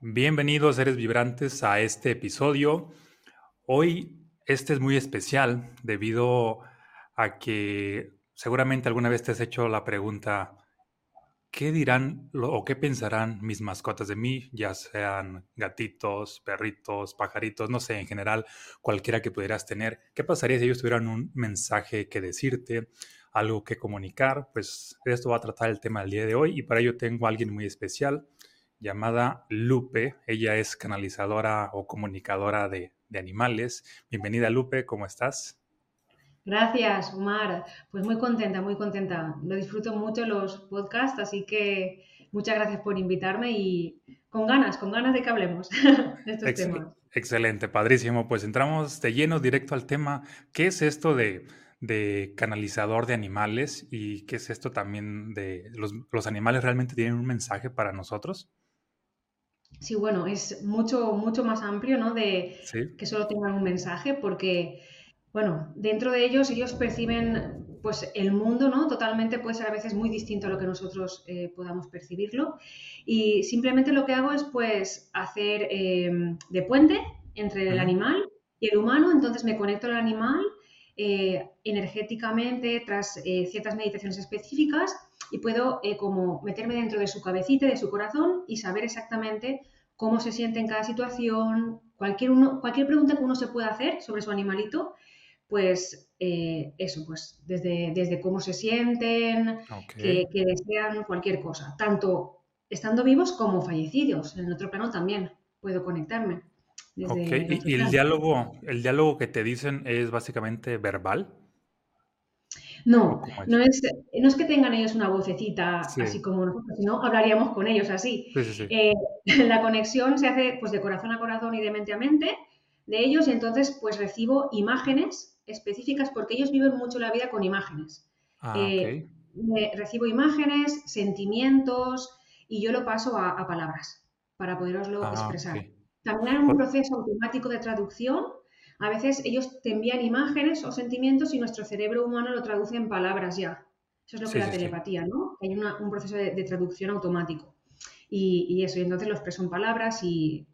Bienvenidos seres vibrantes a este episodio. Hoy este es muy especial debido a que seguramente alguna vez te has hecho la pregunta, ¿qué dirán o qué pensarán mis mascotas de mí? Ya sean gatitos, perritos, pajaritos, no sé, en general, cualquiera que pudieras tener. ¿Qué pasaría si ellos tuvieran un mensaje que decirte, algo que comunicar? Pues esto va a tratar el tema del día de hoy y para ello tengo a alguien muy especial llamada Lupe. Ella es canalizadora o comunicadora de, animales. Bienvenida Lupe, ¿cómo estás? Gracias, Omar. Pues muy contenta, muy contenta. Lo disfruto mucho los podcasts, así que muchas gracias por invitarme y con ganas, con ganas de que hablemos de estos temas. Excelente, padrísimo. Pues entramos de lleno directo al tema. ¿Qué es esto de, canalizador de animales y qué es esto también de los, los animales realmente tienen un mensaje para nosotros? Sí, bueno, es mucho, mucho más amplio, ¿no? De que solo tengan un mensaje, porque, bueno, dentro de ellos, ellos perciben, pues, el mundo, ¿no? Totalmente puede ser a veces muy distinto a lo que nosotros eh, podamos percibirlo. Y simplemente lo que hago es, pues, hacer em, de puente entre el animal y el humano. Entonces me conecto al animal eh, energéticamente tras eh, ciertas meditaciones específicas y puedo eh, como meterme dentro de su cabecita, de su corazón y saber exactamente cómo se siente en cada situación, cualquier, uno, cualquier pregunta que uno se pueda hacer sobre su animalito, pues eh, eso, pues desde, desde cómo se sienten, que, desean cualquier cosa, tanto estando vivos como fallecidos. En el otro plano también puedo conectarme. ok, ¿y, el diálogo, el diálogo que te dicen es básicamente verbal? No, no es, no es que tengan ellos una vocecita así como nosotros, sino hablaríamos con ellos así. Eh, la conexión se hace pues de corazón a corazón y de mente a mente de ellos y entonces pues recibo imágenes específicas porque ellos viven mucho la vida con imágenes. Ah, eh, recibo imágenes, sentimientos y yo lo paso a, palabras para poderoslo ah, expresar. También hay un proceso automático de traducción a veces ellos te envían imágenes o sentimientos y nuestro cerebro humano lo traduce en palabras ya. Eso es lo que es la telepatía, ¿no? Hay un proceso de, traducción automático. Y, eso, y entonces lo expreso en palabras y,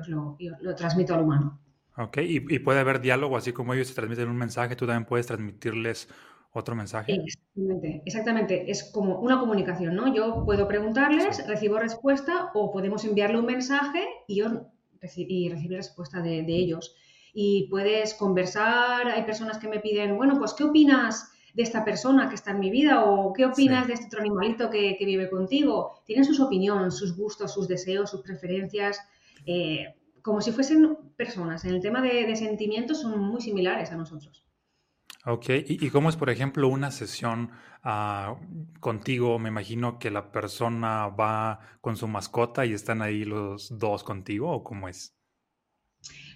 os, lo, transmito al humano. Ok, ¿Y, puede haber diálogo, así como ellos te transmiten un mensaje, tú también puedes transmitirles otro mensaje. Exactamente, exactamente. Es como una comunicación, ¿no? Yo puedo preguntarles, recibo respuesta o podemos enviarle un mensaje y, yo y recibir respuesta de ellos y puedes conversar. Hay personas que me piden, bueno, pues, ¿qué opinas de esta persona que está en mi vida? ¿O qué opinas de este otro animalito que, vive contigo? Tienen sus opiniones, sus gustos, sus deseos, sus preferencias, eh, como si fuesen personas. En el tema de, sentimientos son muy similares a nosotros. Ok, ¿Y, cómo es, por ejemplo, una sesión ah, contigo? Me imagino que la persona va con su mascota y están ahí los dos contigo, ¿o cómo es?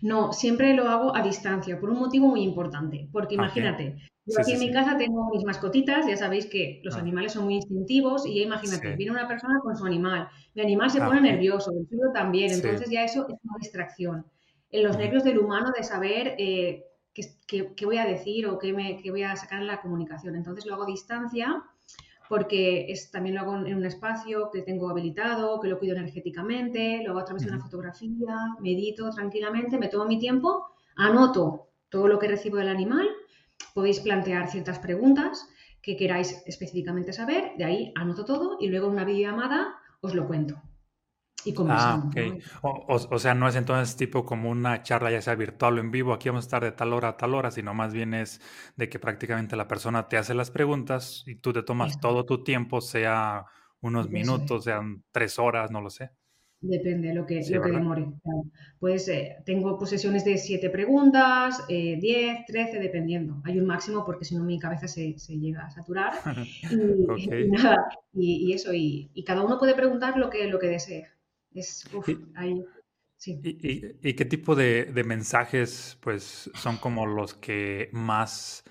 No, siempre lo hago a distancia, por un motivo muy importante. Porque imagínate, yo aquí en mi casa tengo mis mascotitas, ya sabéis que los ah. animales son muy instintivos, y ya imagínate, viene una persona con su animal, mi animal se ah, pone nervioso, el suyo también, entonces ya eso es una distracción. En los nervios del humano de saber eh, qué, voy a decir o qué, me, qué voy a sacar en la comunicación. Entonces lo hago a distancia porque es, también lo hago en un espacio que tengo habilitado, que lo cuido energéticamente, lo hago a través de una fotografía, medito tranquilamente, me tomo mi tiempo, anoto todo lo que recibo del animal, podéis plantear ciertas preguntas que queráis específicamente saber, de ahí anoto todo y luego en una videollamada os lo cuento y Ah, o, sea, no es entonces tipo como una charla ya sea virtual o en vivo, aquí vamos a estar de tal hora a tal hora, sino más bien es de que prácticamente la persona te hace las preguntas y tú te tomas todo tu tiempo, sea unos minutos, sean tres horas, no lo sé. Depende lo que, lo que demore. Pues eh, tengo posesiones de siete preguntas, eh, diez, trece, dependiendo. Hay un máximo porque si no mi cabeza se, llega a saturar. Y, nada, y, eso, y, cada uno puede preguntar lo que, lo que desee. Es, ahí, ¿Y, qué tipo de, mensajes pues, son como los que más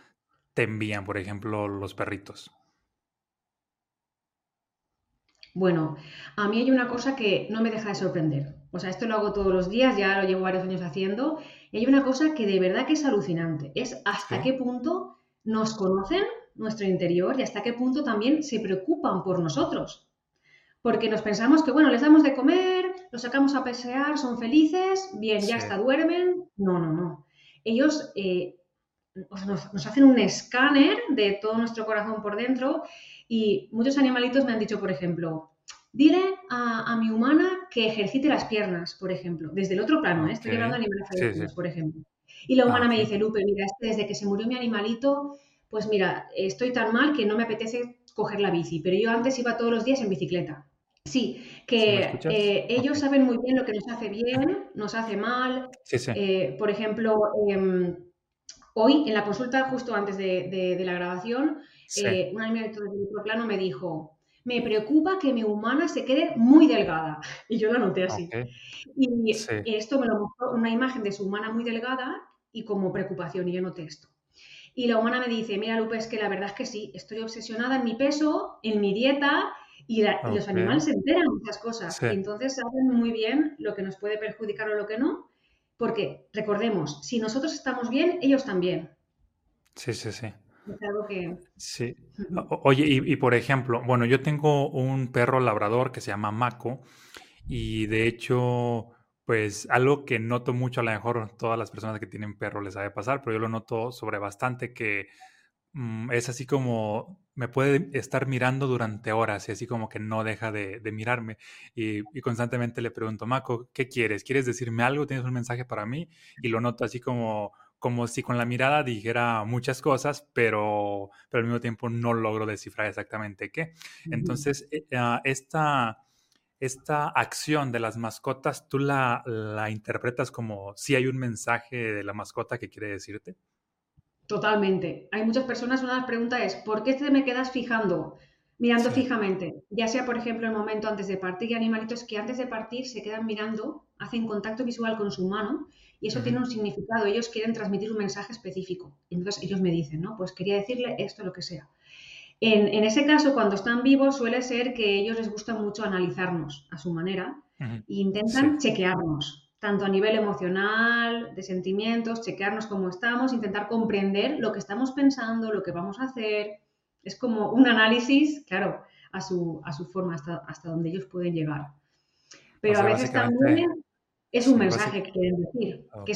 te envían, por ejemplo, los perritos? Bueno, a mí hay una cosa que no me deja de sorprender. O sea, esto lo hago todos los días, ya lo llevo varios años haciendo, y hay una cosa que de verdad que es alucinante. Es hasta qué punto nos conocen nuestro interior y hasta qué punto también se preocupan por nosotros. Porque nos pensamos que, bueno, les damos de comer, los sacamos a pasear, son felices, bien, ya hasta duermen. No, no, no. Ellos eh, nos, hacen un escáner de todo nuestro corazón por dentro y muchos animalitos me han dicho, por ejemplo, dile a, mi humana que ejercite las piernas, por ejemplo, desde el otro plano, ¿eh? estoy hablando a animales por ejemplo. Y la humana ah, me dice, Lupe, mira, desde que se murió mi animalito, pues mira, estoy tan mal que no me apetece coger la bici, pero yo antes iba todos los días en bicicleta. Sí, que eh, ellos saben muy bien lo que nos hace bien, nos hace mal. Eh, por ejemplo, em, hoy en la consulta, justo antes de, la grabación, eh, un animalito de otro plano me dijo, me preocupa que mi humana se quede muy delgada. Y yo lo noté así. Y esto me lo mostró una imagen de su humana muy delgada y como preocupación, y yo noté esto. Y la humana me dice, mira Lupe, es que la verdad es que sí, estoy obsesionada en mi peso, en mi dieta, y, los animales se enteran de muchas cosas. entonces saben muy bien lo que nos puede perjudicar o lo que no. Porque recordemos, si nosotros estamos bien, ellos también. Sí, sí, sí. Es algo que... Sí. Oye, y, por ejemplo, bueno, yo tengo un perro labrador que se llama Mako y de hecho, pues algo que noto mucho, a lo mejor todas las personas que tienen perro les sabe pasar, pero yo lo noto sobre bastante que Mm, es así como me puede estar mirando durante horas y así como que no deja de, mirarme. Y, constantemente le pregunto, Mako, ¿qué quieres? ¿Quieres decirme algo? ¿Tienes un mensaje para mí? Y lo noto así como, como si con la mirada dijera muchas cosas, pero, pero al mismo tiempo no logro descifrar exactamente qué. Entonces, eh, ah, esta, esta acción de las mascotas, ¿tú la, la interpretas como si hay un mensaje de la mascota que quiere decirte? Totalmente. Hay muchas personas, una de las preguntas es, ¿por qué te me quedas fijando, mirando fijamente? Ya sea, por ejemplo, el momento antes de partir, y animalitos que antes de partir se quedan mirando, hacen contacto visual con su mano y eso tiene un significado. Ellos quieren transmitir un mensaje específico. Entonces ellos me dicen, ¿no? Pues quería decirle esto, lo que sea. En, ese caso, cuando están vivos, suele ser que a ellos les gusta mucho analizarnos a su manera e intentan chequearnos tanto a nivel emocional, de sentimientos, chequearnos cómo estamos, intentar comprender lo que estamos pensando, lo que vamos a hacer. Es como un análisis, claro, a su, a su forma, hasta, hasta donde ellos pueden llegar. Pero a veces también es un mensaje que quieren decir, que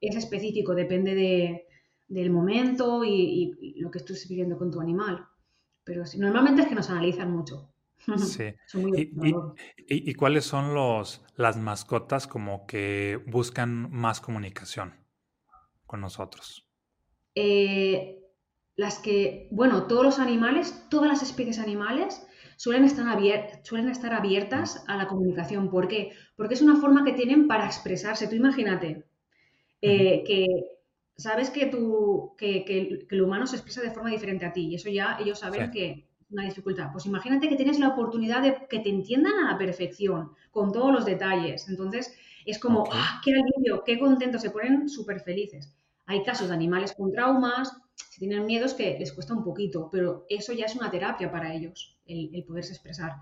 es, específico, depende de, del momento y, lo que estés viviendo con tu animal. Pero normalmente es que nos analizan mucho. Sí. ¿Y, cuáles son los, las mascotas como que buscan más comunicación con nosotros? Eh, las que, bueno, todos los animales, todas las especies animales suelen estar, suelen estar abiertas a la comunicación. ¿Por qué? Porque es una forma que tienen para expresarse. Tú imagínate eh, que sabes que, tú, que, el humano se expresa de forma diferente a ti y eso ya ellos saben que una dificultad. Pues imagínate que tienes la oportunidad de que te entiendan a la perfección, con todos los detalles. Entonces, es como, ¡ah, qué alivio, qué contento! Se ponen súper felices. Hay casos de animales con traumas, si tienen miedos que les cuesta un poquito, pero eso ya es una terapia para ellos, el, poderse expresar.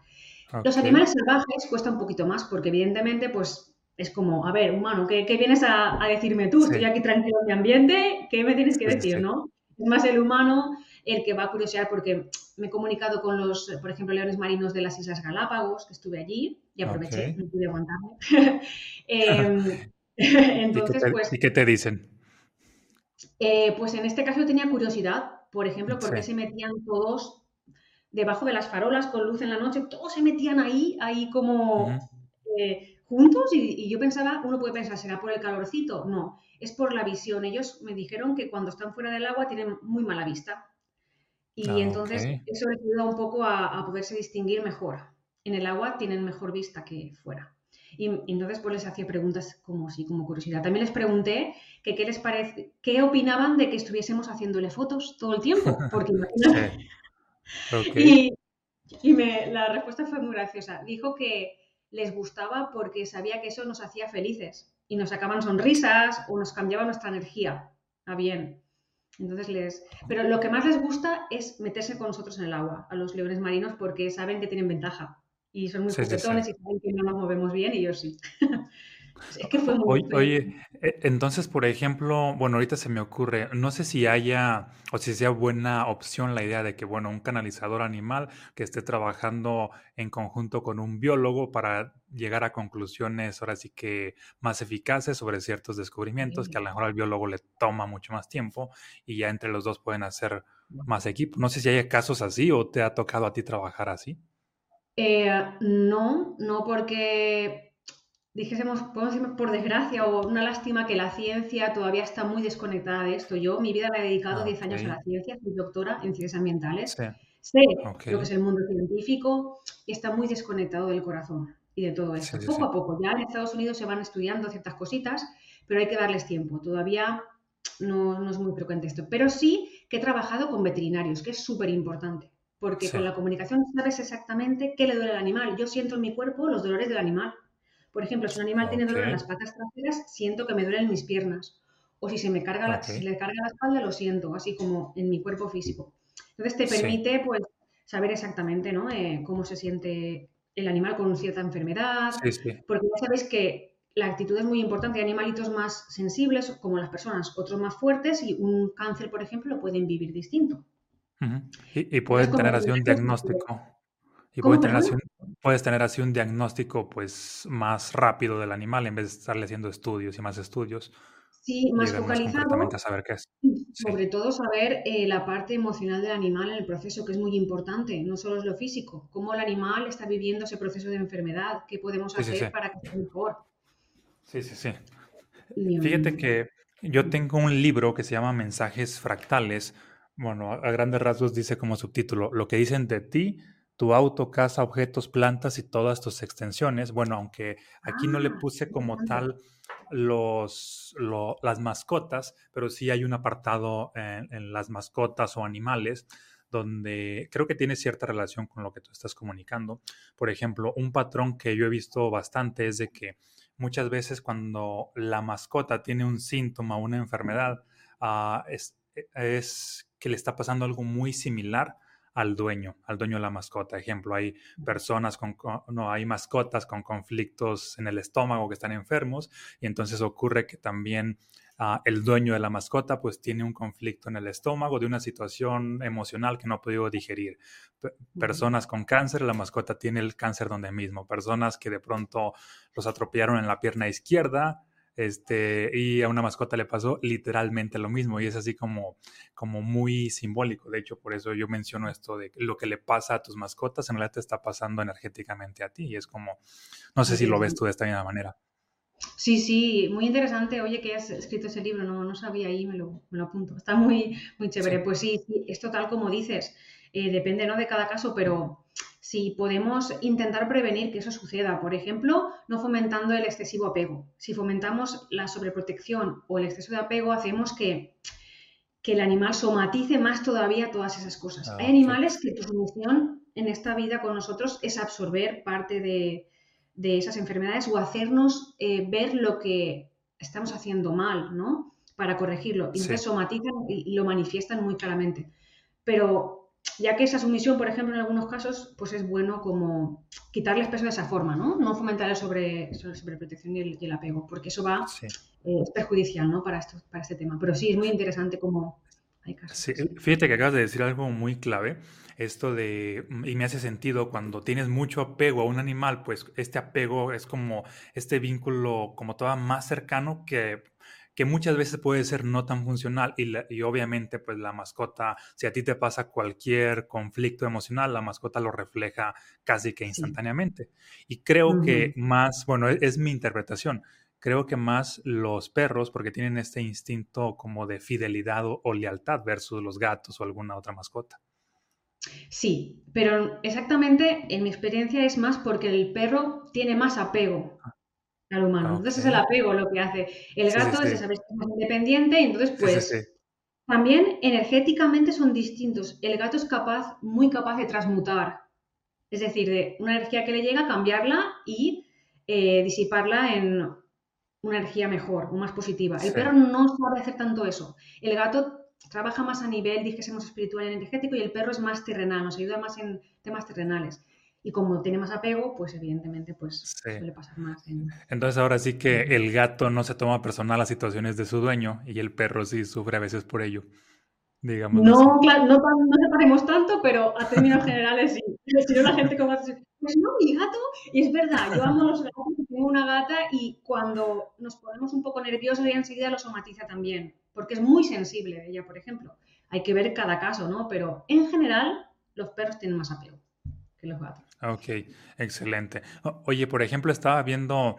Los animales salvajes cuesta un poquito más, porque evidentemente, pues es como, a ver, humano, ¿qué, vienes a, decirme tú? Estoy aquí tranquilo en mi ambiente, ¿qué me tienes que decir, no? Es más el humano el que va a curiosear porque me he comunicado con los, por ejemplo, leones marinos de las Islas Galápagos, que estuve allí y aproveché, no pude aguantarme. Em, entonces, ¿Y pues... ¿Y qué te dicen? Eh, pues en este caso tenía curiosidad, por ejemplo, porque se metían todos debajo de las farolas con luz en la noche, todos se metían ahí, ahí como eh, juntos y, y, yo pensaba, uno puede pensar, ¿será por el calorcito? No, es por la visión. Ellos me dijeron que cuando están fuera del agua tienen muy mala vista. Y ah, entonces eso les ayuda un poco a, poderse distinguir mejor. En el agua tienen mejor vista que fuera. Y, entonces pues les hacía preguntas como sí, como curiosidad. También les pregunté que qué les parece, qué opinaban de que estuviésemos haciéndole fotos todo el tiempo, porque Y, y la respuesta fue muy graciosa. Dijo que les gustaba porque sabía que eso nos hacía felices y nos sacaban sonrisas o nos cambiaba nuestra energía a bien. Entonces les. Pero lo que más les gusta es meterse con nosotros en el agua, a los leones marinos, porque saben que tienen ventaja. Y son muy sí, y saben que no nos movemos bien, y yo sí. Es que fue muy Oye, e, entonces, por ejemplo, bueno, ahorita se me ocurre, no sé si haya o si sea buena opción la idea de que, bueno, un canalizador animal que esté trabajando en conjunto con un biólogo para llegar a conclusiones ahora sí que más eficaces sobre ciertos descubrimientos que a lo mejor al biólogo le toma mucho más tiempo y ya entre los dos pueden hacer más equipo. No sé si hay casos así o te ha tocado a ti trabajar así. Eh, no, no porque dijésemos, podemos decir por desgracia o una lástima que la ciencia todavía está muy desconectada de esto. Yo mi vida la he dedicado 10 años a la ciencia, soy doctora en ciencias ambientales. Sé lo que es el mundo científico y está muy desconectado del corazón y de todo esto. poco a poco, ya en Estados Unidos se van estudiando ciertas cositas, pero hay que darles tiempo. Todavía no, no es muy frecuente esto. Pero sí que he trabajado con veterinarios, que es súper importante porque con la comunicación sabes exactamente qué le duele al animal. Yo siento en mi cuerpo los dolores del animal. Por ejemplo, si un animal tiene dolor en las patas traseras, siento que me duelen mis piernas. O si se me carga la, le carga la espalda, lo siento, así como en mi cuerpo físico. Entonces te permite pues saber exactamente ¿no? Eh, cómo se siente el animal con cierta enfermedad. Porque ya sabéis que la actitud es muy importante. Hay animalitos más sensibles, como las personas, otros más fuertes, y un cáncer, por ejemplo, lo pueden vivir distinto. Y, pueden tener así un diagnóstico. Y puedes tener así un diagnóstico pues más rápido del animal en vez de estarle haciendo estudios y más estudios. Sí, más focalizado. A saber qué es. Sobre todo saber eh, la parte emocional del animal en el proceso, que es muy importante, no solo es lo físico, cómo el animal está viviendo ese proceso de enfermedad, qué podemos hacer para que esté mejor. Sí, sí, sí. Fíjate que yo tengo un libro que se llama Mensajes Fractales. Bueno, a grandes rasgos dice como subtítulo, lo que dicen de ti tu auto, casa, objetos, plantas y todas tus extensiones. Bueno, aunque aquí no le ah, puse como tal los, las mascotas, pero sí hay un apartado en, las mascotas o animales donde creo que tiene cierta relación con lo que tú estás comunicando. Por ejemplo, un patrón que yo he visto bastante es de que muchas veces cuando la mascota tiene un síntoma, una enfermedad, ah, es, es que le está pasando algo muy similar al dueño, al dueño de la mascota. Ejemplo, hay personas con, no, hay mascotas con conflictos en el estómago que están enfermos y entonces ocurre que también ah, el dueño de la mascota pues tiene un conflicto en el estómago de una situación emocional que no ha podido digerir. personas con cáncer, la mascota tiene el cáncer donde mismo. Personas que de pronto los atropellaron en la pierna izquierda, este, y a una mascota le pasó literalmente lo mismo y es así como, como muy simbólico. De hecho, por eso yo menciono esto de lo que le pasa a tus mascotas en realidad te está pasando energéticamente a ti y es como, no sé si lo ves tú de esta misma manera. Sí, sí, muy interesante. Oye, que has escrito ese libro, no, no sabía ahí, me lo, me lo apunto. Está muy, muy chévere. Pues sí, sí, es total como dices. Eh, depende ¿no? de cada caso, pero si podemos intentar prevenir que eso suceda. Por ejemplo, no fomentando el excesivo apego. Si fomentamos la sobreprotección o el exceso de apego, hacemos que, que el animal somatice más todavía todas esas cosas. Ah, Hay animales que tu misión en esta vida con nosotros es absorber parte de, esas enfermedades o hacernos eh, ver lo que estamos haciendo mal, ¿no? Para corregirlo. Y entonces somatizan y lo manifiestan muy claramente. Pero ya que esa sumisión, por ejemplo, en algunos casos, pues es bueno como quitarles peso de esa forma, ¿no? No fomentar el sobre, sobreprotección y el, apego, porque eso va, eh, es perjudicial, ¿no? Para, esto, para este tema. Pero sí, es muy interesante cómo hay casos. Sí, fíjate que acabas de decir algo muy clave, esto de, y me hace sentido, cuando tienes mucho apego a un animal, pues este apego es como este vínculo como todavía más cercano que que muchas veces puede ser no tan funcional y, obviamente pues la mascota, si a ti te pasa cualquier conflicto emocional, la mascota lo refleja casi que instantáneamente. Y creo que más, bueno, es, es mi interpretación, creo que más los perros porque tienen este instinto como de fidelidad o, lealtad versus los gatos o alguna otra mascota. Sí, pero exactamente en mi experiencia es más porque el perro tiene más apego. Ah al humano. Entonces es el apego lo que hace. El gato es más independiente y entonces pues también energéticamente son distintos. El gato es capaz, muy capaz de transmutar. Es decir, de una energía que le llega, cambiarla y eh, disiparla en una energía mejor o más positiva. El perro no sabe hacer tanto eso. El gato trabaja más a nivel, dijésemos, espiritual y energético y el perro es más terrenal, nos ayuda más en temas terrenales. Y como tiene más apego, pues evidentemente pues suele pasar más. Entonces ahora sí que el gato no se toma personal las situaciones de su dueño y el perro sí sufre a veces por ello. Digamos no, claro, no, no separemos tanto, pero a términos generales sí. Si no la gente como pues no, mi gato, y es verdad, yo amo los gatos, tengo una gata y cuando nos ponemos un poco nerviosos ella enseguida lo somatiza también, porque es muy sensible ella, por ejemplo. Hay que ver cada caso, ¿no? Pero en general los perros tienen más apego que los gatos. Ok, excelente. Oye, por ejemplo, estaba viendo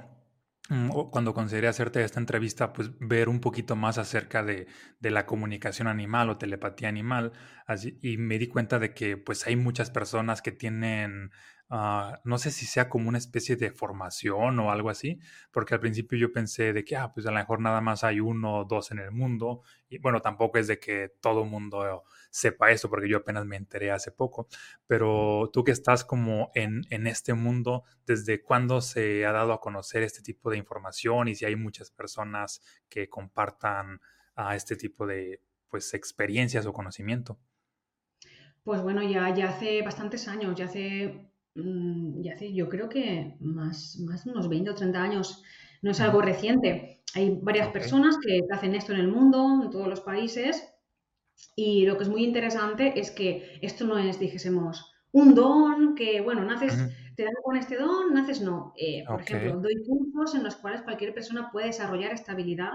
mm, cuando consideré hacerte esta entrevista, pues ver un poquito más acerca de, la comunicación animal o telepatía animal, así, y me di cuenta de que pues hay muchas personas que tienen Ah, no sé si sea como una especie de formación o algo así, porque al principio yo pensé de que, ah, pues a lo mejor nada más hay uno o dos en el mundo, y bueno, tampoco es de que todo el mundo sepa eso, porque yo apenas me enteré hace poco, pero tú que estás como en, en este mundo, ¿desde cuándo se ha dado a conocer este tipo de información y si hay muchas personas que compartan a ah, este tipo de pues experiencias o conocimiento? Pues bueno, ya, ya hace bastantes años, ya hace Mm, ya hace, yo creo que más, más de unos 20 o 30 años, no es algo reciente. Hay varias personas que hacen esto en el mundo, en todos los países, y lo que es muy interesante es que esto no es, dijésemos, un don que, bueno, naces, te dan con este don, naces no. Eh, por ejemplo, doy cursos en los cuales cualquier persona puede desarrollar esta habilidad.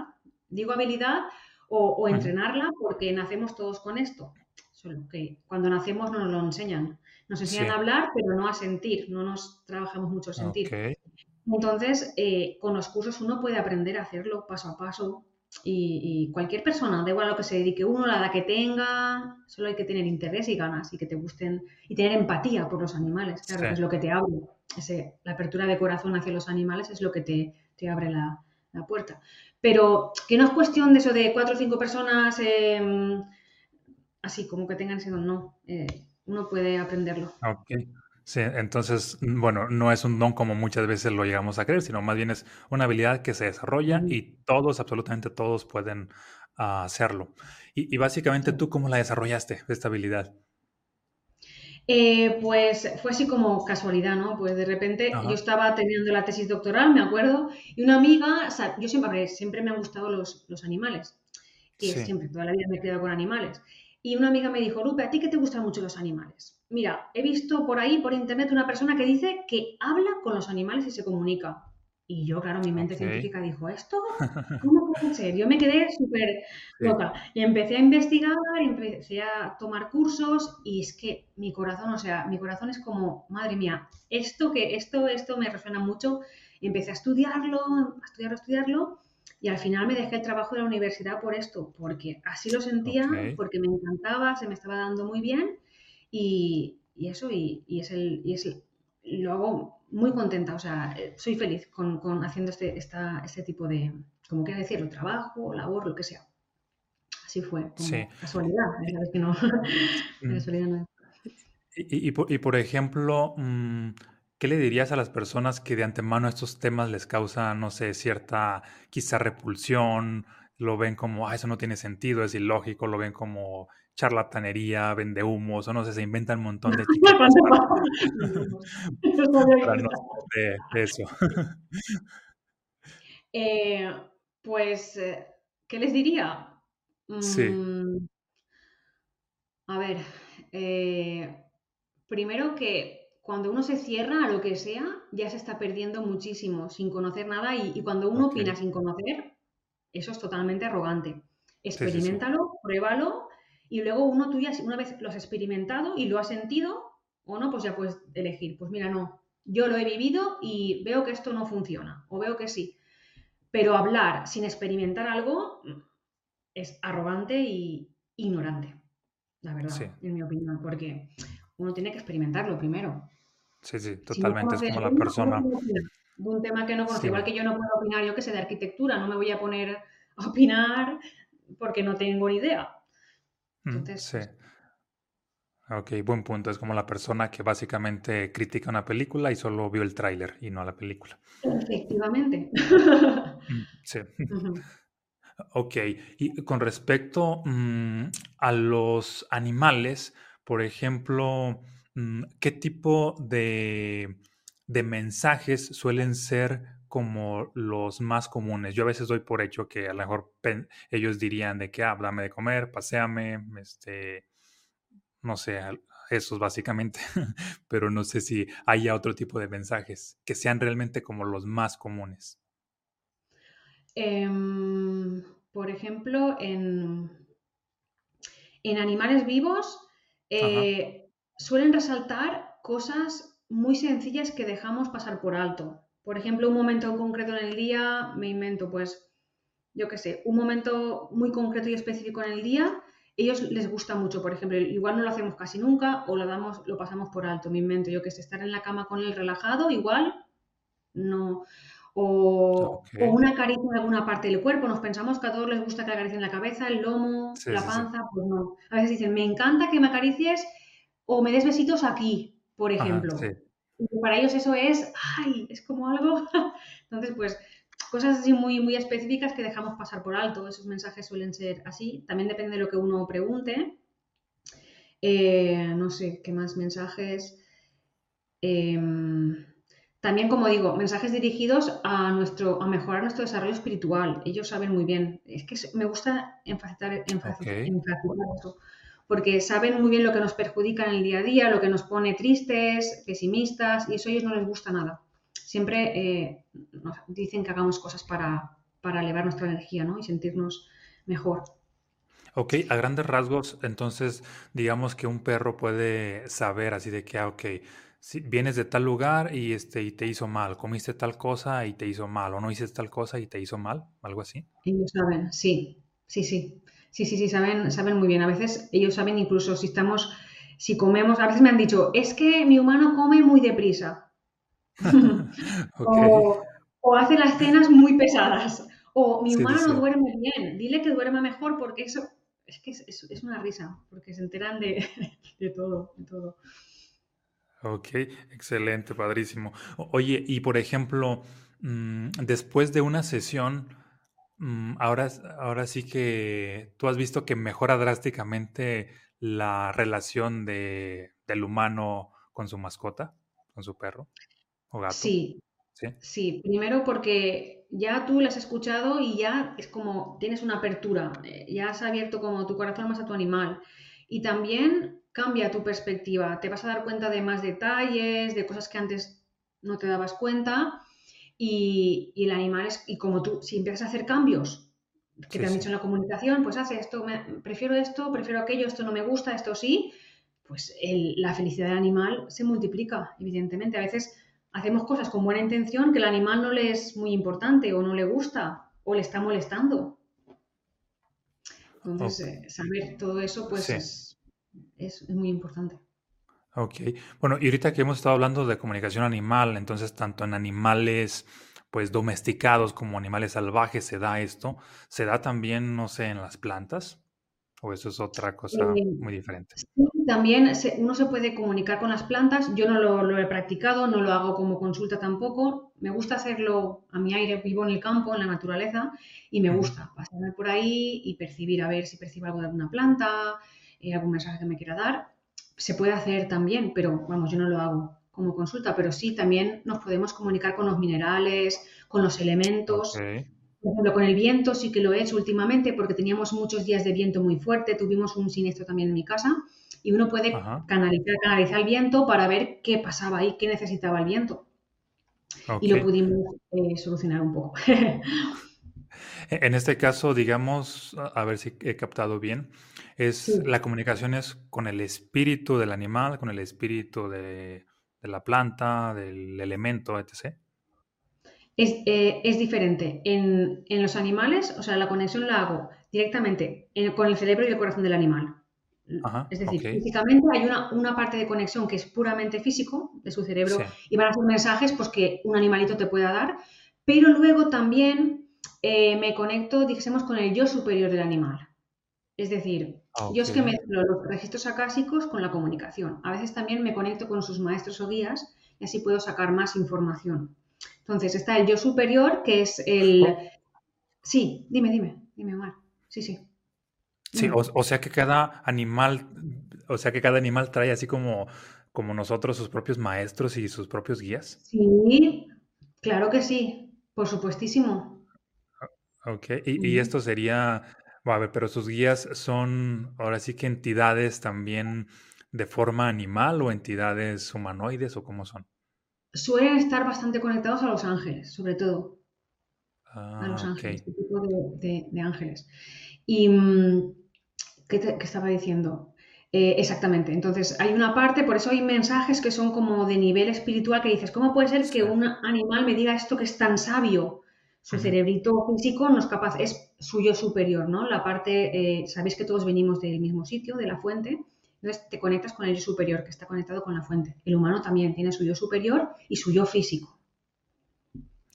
Digo habilidad o, entrenarla porque nacemos todos con esto. Solo que cuando nacemos no nos lo enseñan. Nos enseñan a hablar, pero no a sentir, no nos trabajamos mucho sentir. Entonces, eh, con los cursos uno puede aprender a hacerlo paso a paso y, cualquier persona, da igual a lo que se dedique uno, la edad que tenga, solo hay que tener interés y ganas y que te gusten y tener empatía por los animales, claro, que es lo que te abre. Ese, la apertura de corazón hacia los animales es lo que te, abre la, puerta. Pero que no es cuestión de eso de cuatro o cinco personas em, así como que tengan ese don, no. Eh, uno puede aprenderlo. Ok. Sí, entonces, bueno, no es un don como muchas veces lo llegamos a creer, sino más bien es una habilidad que se desarrolla y todos, absolutamente todos pueden ah, hacerlo. Y, básicamente, ¿tú cómo la desarrollaste, esta habilidad? Eh, pues fue así como casualidad, ¿no? Pues de repente yo estaba teniendo la tesis doctoral, me acuerdo, y una amiga, o sea, yo siempre, siempre me han gustado los, animales, y siempre, toda la vida me he quedado con animales. Y una amiga me dijo, Lupe, ¿a ti que te gustan mucho los animales? Mira, he visto por ahí, por internet, una persona que dice que habla con los animales y se comunica. Y yo, claro, mi mente científica dijo, ¿esto? ¿Cómo puede ser? Yo me quedé súper loca. Y empecé a investigar, empecé a tomar cursos y es que mi corazón, o sea, mi corazón es como, madre mía, esto que, esto, esto me resuena mucho. Y empecé a estudiarlo, a estudiarlo, a estudiarlo. Y al final me dejé el trabajo de la universidad por esto, porque así lo sentía, porque me encantaba, se me estaba dando muy bien y, eso, y, es el, y es lo hago muy contenta, o sea, eh, soy feliz con, haciendo este, esta, este tipo de, como quiera decirlo, trabajo, labor, lo que sea. Así fue, casualidad, sabes que no, mm. casualidad no. Y, y, por, ejemplo, mm, ¿Qué le dirías a las personas que de antemano estos temas les causan, no sé, cierta quizá repulsión, lo ven como, ah, eso no tiene sentido, es ilógico, lo ven como charlatanería, vende humos, o no sé, se inventan un montón de de, eso. Eh, pues, eh, ¿qué les diría? Sí. Mm, a ver, eh, primero que cuando uno se cierra a lo que sea, ya se está perdiendo muchísimo sin conocer nada y, cuando uno opina sin conocer, eso es totalmente arrogante. Experimentalo, pruébalo y luego uno tú ya, una vez lo has experimentado y lo has sentido o no, pues ya puedes elegir. Pues mira, no, yo lo he vivido y veo que esto no funciona o veo que sí. Pero hablar sin experimentar algo es arrogante y ignorante, la verdad, en mi opinión, porque uno tiene que experimentarlo primero. Sí, sí, totalmente. es como la persona. De un tema que no conozco. Igual que yo no puedo opinar, yo que sé, de arquitectura, no me voy a poner a opinar porque no tengo ni idea. Mm, Entonces, sí. Ok, buen punto. Es como la persona que básicamente critica una película y solo vio el tráiler y no la película. Efectivamente. Mm, sí. Ok, y con respecto mm, a los animales, por ejemplo, ¿qué tipo de, de mensajes suelen ser como los más comunes. Yo a veces doy por hecho que a lo mejor ellos dirían de que háblame de comer, paseame, este, no sé, esos básicamente, pero no sé si haya otro tipo de mensajes que sean realmente como los más comunes. Em, por ejemplo, en, en animales vivos eh, suelen resaltar cosas muy sencillas que dejamos pasar por alto. Por ejemplo, un momento concreto en el día, me invento, pues, yo qué sé, un momento muy concreto y específico en el día, ellos les gusta mucho, por ejemplo, igual no lo hacemos casi nunca o lo damos, lo pasamos por alto, me invento, yo que sé, estar en la cama con él relajado, igual no. O, una caricia en alguna parte del cuerpo. Nos pensamos que a todos les gusta que acaricien la cabeza, el lomo, la panza, pues no. A veces dicen, me encanta que me acaricies o me des besitos aquí, por ejemplo para ellos eso es, ay, es como algo. Entonces, pues cosas así muy, muy específicas que dejamos pasar por alto. Esos mensajes suelen ser así. También depende de lo que uno pregunte. Eh, no sé, ¿qué más mensajes? Em, también, como digo, mensajes dirigidos a, nuestro, a mejorar nuestro desarrollo espiritual. Ellos saben muy bien. Es que me gusta enfatizar, enfatizar, eso porque saben muy bien lo que nos perjudica en el día a día, lo que nos pone tristes, pesimistas, y eso a ellos no les gusta nada. Siempre eh, nos dicen que hagamos cosas para, elevar nuestra energía ¿no? y sentirnos mejor. Ok, a grandes rasgos, entonces digamos que un perro puede saber así de que, ah, ok, si vienes de tal lugar y, este, y te hizo mal, comiste tal cosa y te hizo mal, o no hiciste tal cosa y te hizo mal, algo así. Ellos saben, sí, sí, sí. Sí, sí, sí, saben, saben muy bien. A veces ellos saben incluso si estamos, si comemos, a veces me han dicho, es que mi humano come muy deprisa. o, hace las cenas muy pesadas. O mi humano no duerme bien. Dile que duerma mejor porque eso es que es, una risa, porque se enteran de, de todo, de todo. Ok, excelente, padrísimo. Oye, y por ejemplo, mm, después de una sesión, ahora, ahora sí que tú has visto que mejora drásticamente la relación de, del humano con su mascota, con su perro o gato. Sí, sí, sí. Primero porque ya tú la has escuchado y ya es como tienes una apertura, eh, ya has abierto como tu corazón más a tu animal. Y también cambia tu perspectiva, te vas a dar cuenta de más detalles, de cosas que antes no te dabas cuenta y, el animal es, y como tú, si empiezas a hacer cambios que te han dicho en la comunicación, pues hace esto, prefiero esto, prefiero aquello, esto no me gusta, esto sí, pues la felicidad del animal se multiplica, evidentemente. A veces hacemos cosas con buena intención que el animal no le es muy importante o no le gusta o le está molestando. Entonces, eh, saber todo eso, pues es, es muy importante. Ok. Bueno, y ahorita que hemos estado hablando de comunicación animal, entonces tanto en animales pues domesticados como animales salvajes se da esto, ¿se da también, no sé, en las plantas? ¿O eso es otra cosa eh, muy diferente? también uno se puede comunicar con las plantas. Yo no lo, he practicado, no lo hago como consulta tampoco. Me gusta hacerlo a mi aire, vivo en el campo, en la naturaleza, y me gusta pasarme por ahí y percibir, a ver si percibo algo de alguna planta, eh, algún mensaje que me quiera dar se puede hacer también, pero vamos, yo no lo hago como consulta, pero sí también nos podemos comunicar con los minerales, con los elementos. Por ejemplo, con el viento sí que lo he hecho últimamente porque teníamos muchos días de viento muy fuerte, tuvimos un siniestro también en mi casa y uno puede canalizar, canalizar el viento para ver qué pasaba ahí, qué necesitaba el viento. Y lo pudimos eh, solucionar un poco. En este caso, digamos, a ver si he captado bien, es la comunicación es con el espíritu del animal, con el espíritu de, la planta, del elemento, etc. Es, eh, diferente. En, los animales, o sea, la conexión la hago directamente con el cerebro y el corazón del animal. es decir, físicamente hay una, parte de conexión que es puramente físico de su cerebro y van a ser mensajes pues, que un animalito te pueda dar, pero luego también eh, me conecto, dijésemos, con el yo superior del animal. Es decir, yo es que mezclo los registros acásicos con la comunicación. A veces también me conecto con sus maestros o guías y así puedo sacar más información. Entonces está el yo superior, que es el... Oh. Sí, dime, dime, dime, Omar. Sí, sí. Sí, o, sea que cada animal, o sea que cada animal trae así como como nosotros sus propios maestros y sus propios guías? Sí, claro que sí, por supuestísimo. Ok, y, esto sería, a ver, pero sus guías son ahora sí que entidades también de forma animal o entidades humanoides o cómo son? Suelen estar bastante conectados a los ángeles, sobre todo. a los ah, ángeles, este tipo de, ángeles. Y, mm, ¿qué, estaba diciendo? Eh, exactamente. Entonces, hay una parte, por eso hay mensajes que son como de nivel espiritual que dices, ¿cómo puede ser que un animal me diga esto que es tan sabio? Su cerebrito físico no es capaz, es suyo superior, ¿no? La parte, eh, sabéis que todos venimos del mismo sitio, de la fuente, entonces te conectas con el yo superior que está conectado con la fuente. El humano también tiene su yo superior y su yo físico.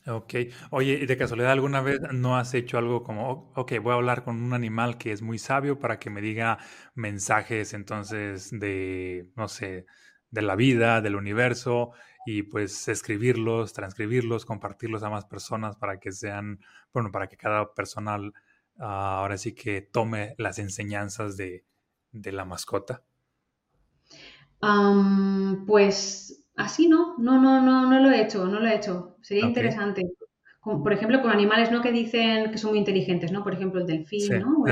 Ok. Oye, ¿y de casualidad alguna vez no has hecho algo como, ok, voy a hablar con un animal que es muy sabio para que me diga mensajes entonces de, no sé, de la vida, del universo, y pues escribirlos, transcribirlos, compartirlos a más personas para que sean, bueno, para que cada persona ah, ahora sí que tome las enseñanzas de, de la mascota? pues así no, no, no, no, no lo he hecho, no lo he hecho. Sería interesante. por ejemplo, con animales ¿no? que dicen que son muy inteligentes, ¿no? Por ejemplo, el delfín, ¿no?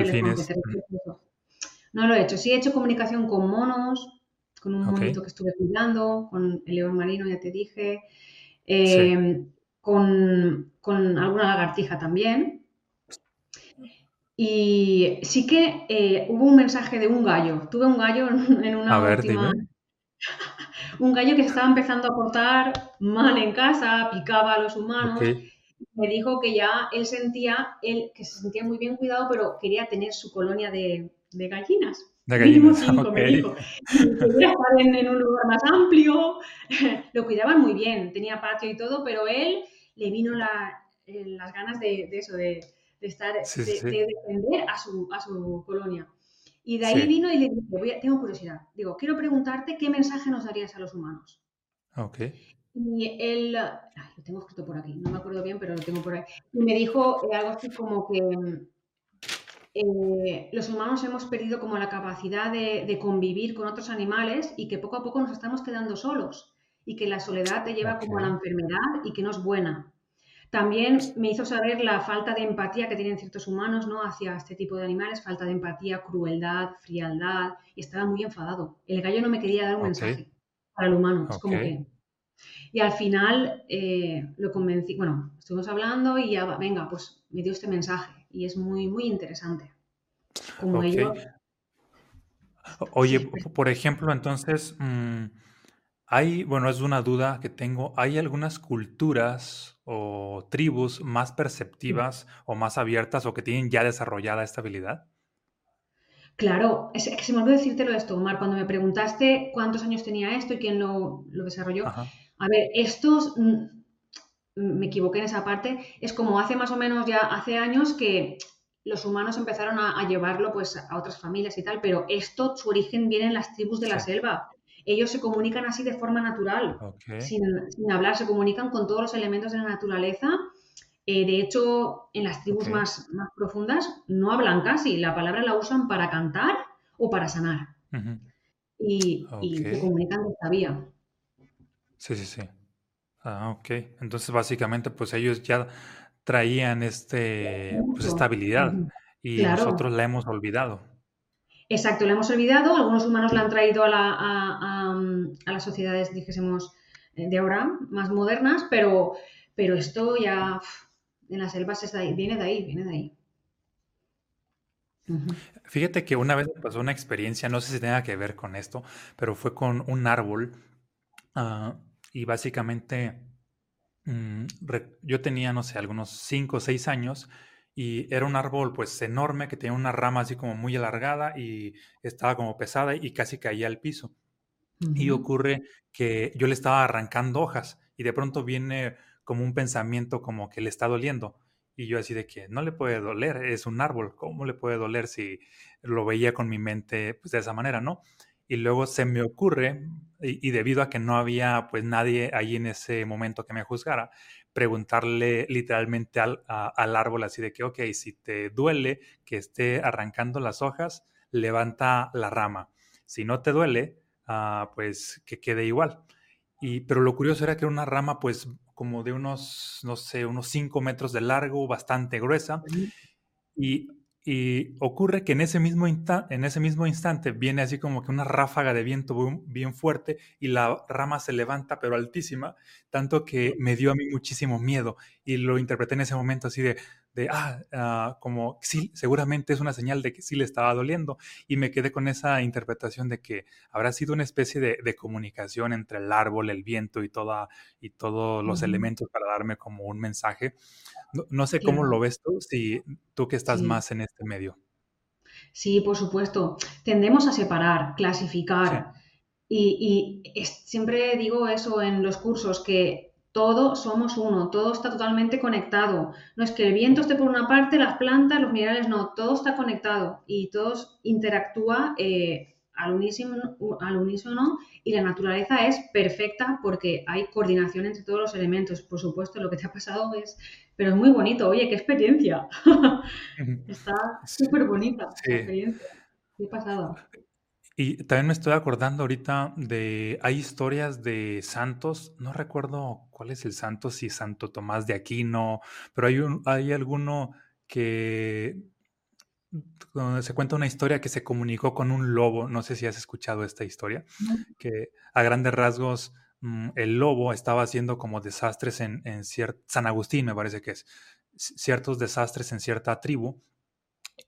No lo he hecho. Sí he hecho comunicación con monos, con un monito que estuve cuidando, con el león marino, ya te dije, em, con, con, alguna lagartija también. Y sí que eh, hubo un mensaje de un gallo. Tuve un gallo en una última... un gallo que estaba empezando a portar mal en casa, picaba a los humanos. Me dijo que ya él sentía, él, que se sentía muy bien cuidado, pero quería tener su colonia de, gallinas. De gallinas, cinco, me dijo. Quería estar en, un lugar más amplio. Lo cuidaban muy bien, tenía patio y todo, pero él le vino eh, las ganas de eso, de, de, estar, de, defender a su, a su colonia. Y de ahí vino y le dije, tengo curiosidad, digo, quiero preguntarte qué mensaje nos darías a los humanos. Ok. Y él, lo tengo escrito por aquí, no me acuerdo bien, pero lo tengo por ahí. Y me dijo eh, algo así como que eh, los humanos hemos perdido como la capacidad de, de, convivir con otros animales y que poco a poco nos estamos quedando solos y que la soledad te lleva como a la enfermedad y que no es buena. También me hizo saber la falta de empatía que tienen ciertos humanos ¿no? hacia este tipo de animales, falta de empatía, crueldad, frialdad, y estaba muy enfadado. El gallo no me quería dar un mensaje para el humano, es como que... Y al final eh, lo convencí, bueno, estuvimos hablando y ya, venga, pues me dio este mensaje y es muy, muy interesante. Como. Oye, por ejemplo, entonces, mm, hay, bueno, es una duda que tengo, ¿hay algunas culturas o tribus más perceptivas o más abiertas o que tienen ya desarrollada esta habilidad? Claro, es que se me olvidó decírtelo esto, Omar, cuando me preguntaste cuántos años tenía esto y quién lo, desarrolló. A ver, estos, mm, me equivoqué en esa parte, es como hace más o menos ya hace años que los humanos empezaron a, llevarlo pues a otras familias y tal, pero esto, su origen viene en las tribus de la selva ellos se comunican así de forma natural, sin, hablar, se comunican con todos los elementos de la naturaleza. Eh, de hecho, en las tribus más, más profundas no hablan casi, la palabra la usan para cantar o para sanar. y, se comunican de esta vía. Sí, sí, sí. Ah, ok. Entonces, básicamente, pues ellos ya traían este, pues, esta habilidad y nosotros la hemos olvidado. Exacto, la hemos olvidado. Algunos humanos la han traído a, las sociedades, dijésemos, eh, de ahora, más modernas, pero, pero esto ya en las selvas viene de ahí, viene de ahí. Fíjate que una vez me pasó una experiencia, no sé si tenga que ver con esto, pero fue con un árbol ah, y básicamente mm, yo tenía, no sé, algunos 5 o 6 años y era un árbol pues enorme que tenía una rama así como muy alargada y estaba como pesada y casi caía al piso. Y ocurre que yo le estaba arrancando hojas y de pronto viene como un pensamiento como que le está doliendo. Y yo así de que no le puede doler, es un árbol, ¿cómo le puede doler si lo veía con mi mente pues de esa manera, ¿no? Y luego se me ocurre, y, y debido a que no había pues nadie ahí en ese momento que me juzgara, preguntarle literalmente al, árbol así de que, ok, si te duele que esté arrancando las hojas, levanta la rama. Si no te duele, ah, pues que quede igual. Y, pero lo curioso era que era una rama pues como de unos, no sé, unos 5 metros de largo, bastante gruesa. Y y ocurre que en ese, mismo en ese mismo instante viene así como que una ráfaga de viento bien fuerte y la rama se levanta pero altísima, tanto que me dio a mí muchísimo miedo y lo interpreté en ese momento así de, de ah, ah, como sí, seguramente es una señal de que sí le estaba doliendo y me quedé con esa interpretación de que habrá sido una especie de, de comunicación entre el árbol, el viento y, toda, y todos los elementos para darme como un mensaje. No, sé cómo lo ves tú, si tú que estás más en este medio. Sí, por supuesto. Tendemos a separar, clasificar. Y, y siempre digo eso en los cursos, que todos somos uno, todo está totalmente conectado. No es que el viento esté por una parte, las plantas, los minerales, no, todo está conectado y todo interactúa eh, al, unísono, al unísono y la naturaleza es perfecta porque hay coordinación entre todos los elementos. Por supuesto, lo que te ha pasado es, pero es muy bonito. Oye, qué experiencia. está súper bonita la experiencia. Qué pasado. Y también me estoy acordando ahorita de, hay historias de santos, no recuerdo cuál es el santo, si Santo Tomás de Aquino, pero hay, un, hay alguno que se cuenta una historia que se comunicó con un lobo, no sé si has escuchado esta historia, que a grandes rasgos mm, el lobo estaba haciendo como desastres en, en San Agustín, me parece que es, ciertos desastres en cierta tribu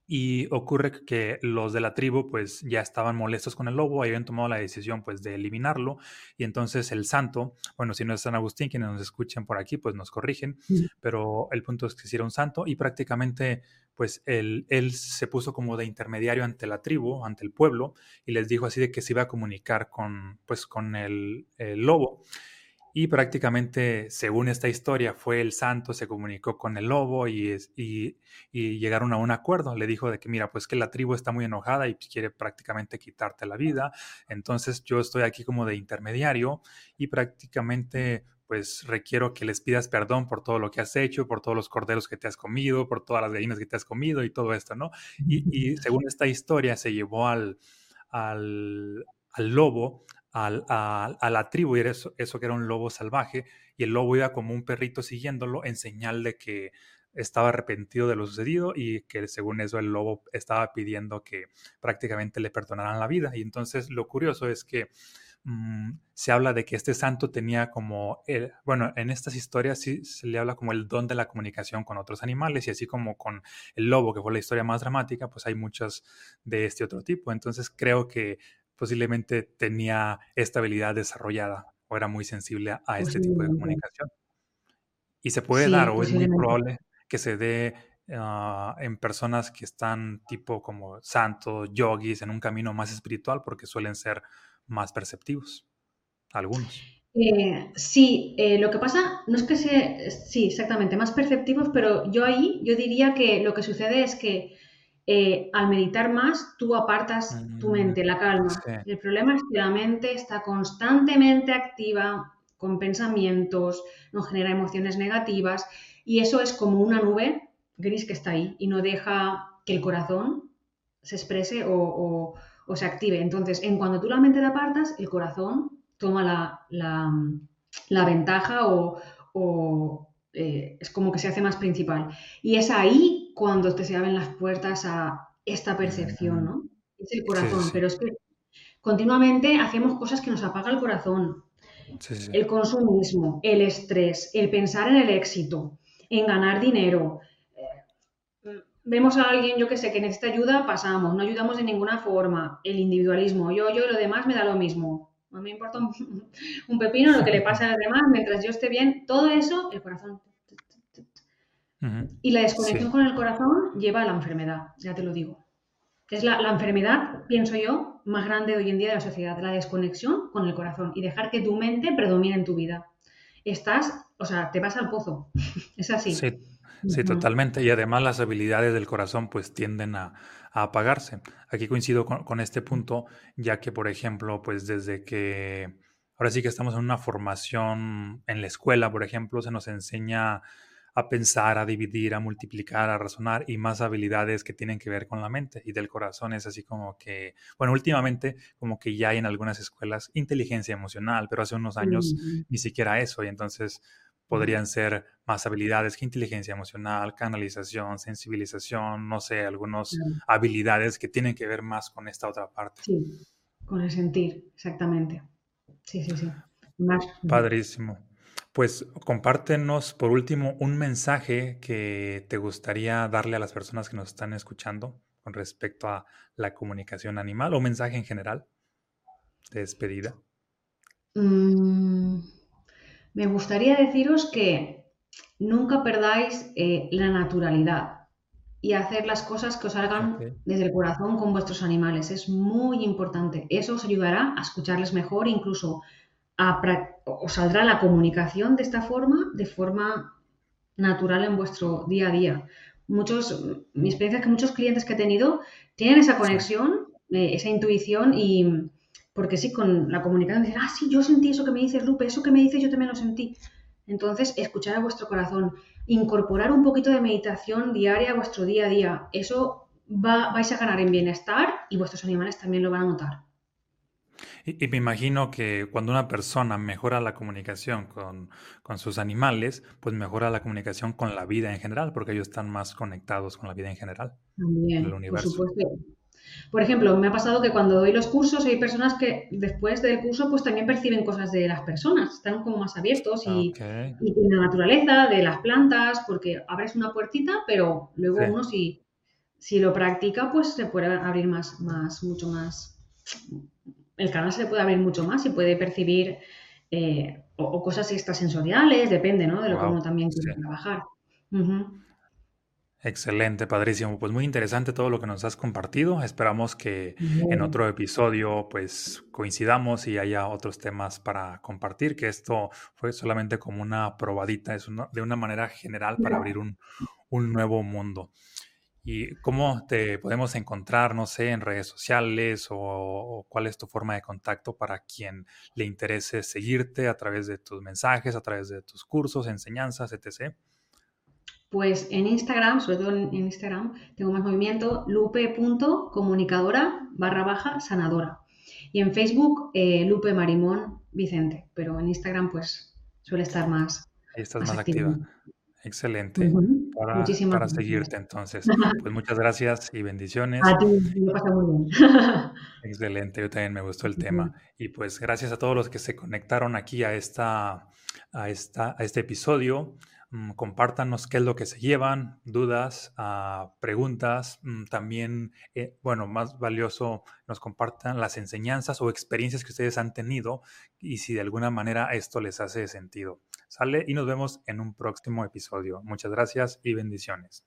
y ocurre que los de la tribu pues ya estaban molestos con el lobo, habían tomado la decisión pues de eliminarlo y entonces el santo, bueno, si no es San Agustín, quienes nos escuchen por aquí pues nos corrigen, pero el punto es que si era un santo y prácticamente pues él, él se puso como de intermediario ante la tribu, ante el pueblo y les dijo así de que se iba a comunicar con pues con el, el lobo y prácticamente, según esta historia, fue el santo, se comunicó con el lobo y, y, llegaron a un acuerdo. Le dijo de que, mira, pues que la tribu está muy enojada y quiere prácticamente quitarte la vida. Entonces yo estoy aquí como de intermediario y prácticamente pues requiero que les pidas perdón por todo lo que has hecho, por todos los corderos que te has comido, por todas las gallinas que te has comido y todo esto, ¿no? Y, según esta historia se llevó al, al, al lobo a, la tribu, y eso, eso que era un lobo salvaje, y el lobo iba como un perrito siguiéndolo en señal de que estaba arrepentido de lo sucedido y que según eso el lobo estaba pidiendo que prácticamente le perdonaran la vida. Y entonces lo curioso es que mm, se habla de que este santo tenía como, bueno, en estas historias sí se le habla como el don de la comunicación con otros animales y así como con el lobo, que fue la historia más dramática, pues hay muchas de este otro tipo. Entonces creo que posiblemente tenía esta habilidad desarrollada o era muy sensible a este tipo de comunicación. Y se puede dar, o es muy probable que se dé ah, en personas que están tipo como santos, yogis, en un camino más espiritual, porque suelen ser más perceptivos, algunos. Eh, sí, eh, lo que pasa no es que sea, sí, exactamente, más perceptivos, pero yo ahí, yo diría que lo que sucede es que eh, al meditar más, tú apartas tu mm, mente, la calma. El problema es que la mente está constantemente activa, con pensamientos, nos genera emociones negativas y eso es como una nube gris que está ahí y no deja que el corazón se exprese o, se active. Entonces, en cuando tú la mente la apartas, el corazón toma la, ventaja o, eh, es como que se hace más principal. Y es ahí cuando te se abren las puertas a esta percepción, ¿no? Es el corazón, pero es que continuamente hacemos cosas que nos apaga el corazón. el consumismo, el estrés, el pensar en el éxito, en ganar dinero. Eh, vemos a alguien, yo que sé, que necesita ayuda, pasamos, no ayudamos de ninguna forma. El individualismo, yo, yo y lo demás me da lo mismo. No me importa un, un pepino lo que le pasa a los demás, mientras yo esté bien, todo eso, el corazón y la desconexión con el corazón lleva a la enfermedad, ya te lo digo. Es la, enfermedad, pienso yo, más grande de hoy en día de la sociedad, la desconexión con el corazón y dejar que tu mente predomine en tu vida. Estás, o sea, te vas al pozo. es así. Sí, totalmente. Y además las habilidades del corazón pues tienden a, apagarse. Aquí coincido con, con, este punto, ya que, por ejemplo, pues desde que ahora sí que estamos en una formación en la escuela, por ejemplo, se nos enseña a pensar, a dividir, a multiplicar, a razonar y más habilidades que tienen que ver con la mente y del corazón. Es así como que, bueno, últimamente como que ya hay en algunas escuelas inteligencia emocional, pero hace unos años ni siquiera eso y entonces podrían ser más habilidades que inteligencia emocional, canalización, sensibilización, no sé, algunas habilidades que tienen que ver más con esta otra parte. Sí, con el sentir, exactamente. Sí, sí, sí. Padrísimo. Pues compártenos por último un mensaje que te gustaría darle a las personas que nos están escuchando con respecto a la comunicación animal o mensaje en general de despedida. Mm, me gustaría deciros que nunca perdáis eh, la naturalidad y hacer las cosas que os salgan desde el corazón con vuestros animales. Es muy importante. Eso os ayudará a escucharles mejor, incluso os saldrá la comunicación de esta forma, de forma natural en vuestro día a día. Muchos, mi experiencia es que muchos clientes que he tenido tienen esa conexión, eh, esa intuición y porque sí, con la comunicación dicen, ah, sí, yo sentí eso que me dices, Lupe, eso que me dices yo también lo sentí. Entonces, escuchar a vuestro corazón, incorporar un poquito de meditación diaria a vuestro día a día, eso va, vais a ganar en bienestar y vuestros animales también lo van a notar. Y, me imagino que cuando una persona mejora la comunicación con, sus animales, pues mejora la comunicación con la vida en general, porque ellos están más conectados con la vida en general. También, el universo. por supuesto. Por ejemplo, me ha pasado que cuando doy los cursos hay personas que después del curso pues también perciben cosas de las personas, están como más abiertos y, de la naturaleza, de las plantas, porque abres una puertita, pero luego uno si, si lo practica pues se puede abrir más, más, mucho más el canal se le puede abrir mucho más y puede percibir eh, o, cosas extrasensoriales, depende, ¿no? De lo que uno también quiere trabajar. Excelente, padrísimo. Pues muy interesante todo lo que nos has compartido. Esperamos que en otro episodio pues coincidamos y haya otros temas para compartir, que esto fue solamente como una probadita, es de una manera general para abrir un, un nuevo mundo. ¿Y cómo te podemos encontrar, no sé, en redes sociales o, cuál es tu forma de contacto para quien le interese seguirte a través de tus mensajes, a través de tus cursos, enseñanzas, etc.? Pues en Instagram, sobre todo en Instagram, tengo más movimiento, lupe.comunicadora barra baja sanadora. Y en Facebook, eh, Lupe Marimón Vicente, pero en Instagram pues suele estar más. Ahí estás más, activa. Excelente. para, para seguirte entonces. Pues muchas gracias y bendiciones. A ti, me pasa muy bien. Excelente, yo también me gustó el tema. Y pues gracias a todos los que se conectaron aquí a, esta, a, esta, a este episodio. Mm, compártanos qué es lo que se llevan, dudas, ah, preguntas. Mm, también, eh, bueno, más valioso, nos compartan las enseñanzas o experiencias que ustedes han tenido y si de alguna manera esto les hace sentido. Sale y nos vemos en un próximo episodio. Muchas gracias y bendiciones.